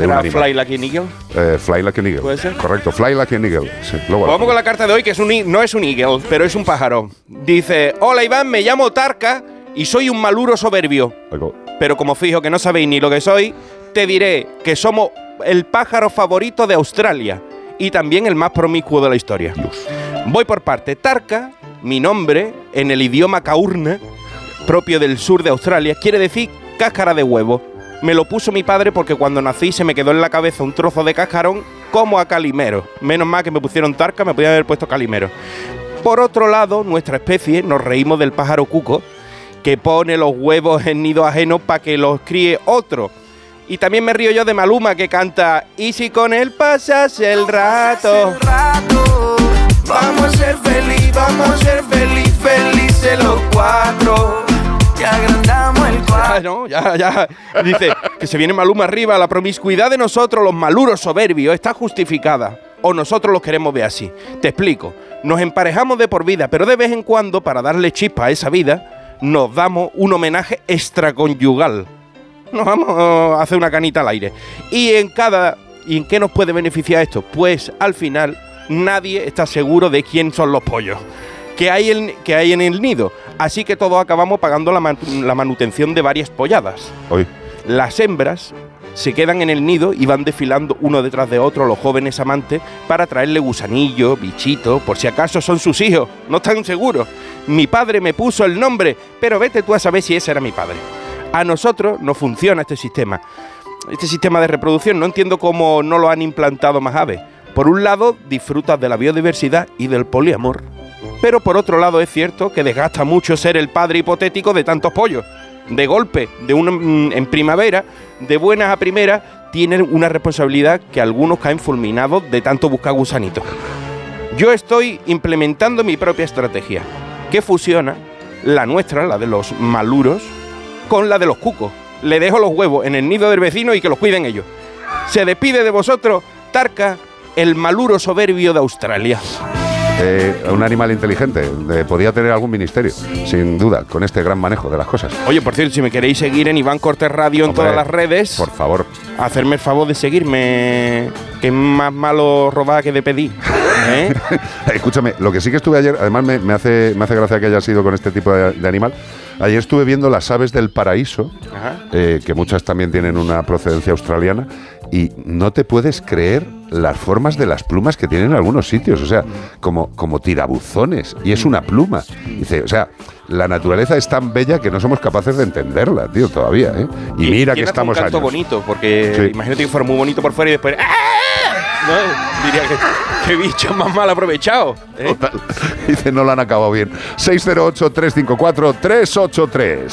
¿Era. Fly Like an Eagle? Eh, fly like an eagle. ¿Puede ser? Correcto, fly like an eagle. Sí, luego- Vamos con la carta de hoy, que es un, no es un eagle, pero es un pájaro. Dice, hola Iván, me llamo Tarka y soy un maluro soberbio. Pero como fijo que no sabéis ni lo que soy, te diré que somos el pájaro favorito de Australia y también el más promiscuo de la historia. Voy por parte. Tarka, mi nombre, en el idioma kaurna, propio del sur de Australia, quiere decir cáscara de huevo. Me lo puso mi padre porque cuando nací se me quedó en la cabeza un trozo de cascarón como a Calimero. Menos mal que me pusieron Tarka, me podían haber puesto Calimero. Por otro lado, nuestra especie, nos reímos del pájaro cuco, que pone los huevos en nido ajeno para que los críe otro. Y también me río yo de Maluma que canta Y si con él pasas el rato. Vamos a ser feliz, vamos a ser feliz, felices los cuatro. Y agrandamos el cuadro. no, ya, ya. Dice que se viene Maluma arriba. La promiscuidad de nosotros, los maluros soberbios, está justificada. O nosotros los queremos ver así. Te explico. Nos emparejamos de por vida, pero de vez en cuando, para darle chispa a esa vida, nos damos un homenaje extraconyugal. Nos vamos a hacer una canita al aire. Y en cada. ¿Y en qué nos puede beneficiar esto? Pues al final nadie está seguro de quién son los pollos que hay, en, que hay en el nido. Así que todos acabamos pagando la, man- la manutención de varias polladas. Hoy. Las hembras se quedan en el nido y van desfilando uno detrás de otro los jóvenes amantes para traerle gusanillos, bichitos, por si acaso son sus hijos. No están seguros. Mi padre me puso el nombre, pero vete tú a saber si ese era mi padre. A nosotros no funciona este sistema. Este sistema de reproducción no entiendo cómo no lo han implantado más aves. Por un lado, disfrutas de la biodiversidad y del poliamor. Pero por otro lado es cierto que desgasta mucho ser el padre hipotético de tantos pollos. De golpe, de un, mm, en primavera, de buenas a primeras, tienen una responsabilidad que algunos caen fulminados de tanto buscar gusanitos. Yo estoy implementando mi propia estrategia, que fusiona la nuestra, la de los maluros, con la de los cucos. Le dejo los huevos en el nido del vecino y que los cuiden ellos. Se despide de vosotros, Tarka, el maluro soberbio de Australia. Eh, un animal inteligente. podía tener algún ministerio, sin duda, con este gran manejo de las cosas. Oye, por cierto, si me queréis seguir en Iván Cortés Radio en todas las redes, Por favor. hacerme el favor de seguirme, que es más malo robar que de pedir. ¿eh? Escúchame, lo que sí que estuve ayer, además me, me hace, me hace gracia que haya sido con este tipo de, de animal. Ayer estuve viendo las aves del paraíso, eh, que muchas también tienen una procedencia australiana, y no te puedes creer las formas de las plumas que tienen en algunos sitios, o sea, como, como tirabuzones, y es una pluma. Dice, o sea, la naturaleza es tan bella que no somos capaces de entenderla, tío, todavía, ¿eh? Y, mira que estamos un canto años. bonito, porque Sí. imagínate que fuera muy bonito por fuera y después. ¡ah! ¿no? Diría que qué bicho más mal aprovechado. ¿eh? Total. Dice, no lo han acabado bien. 608-354-383.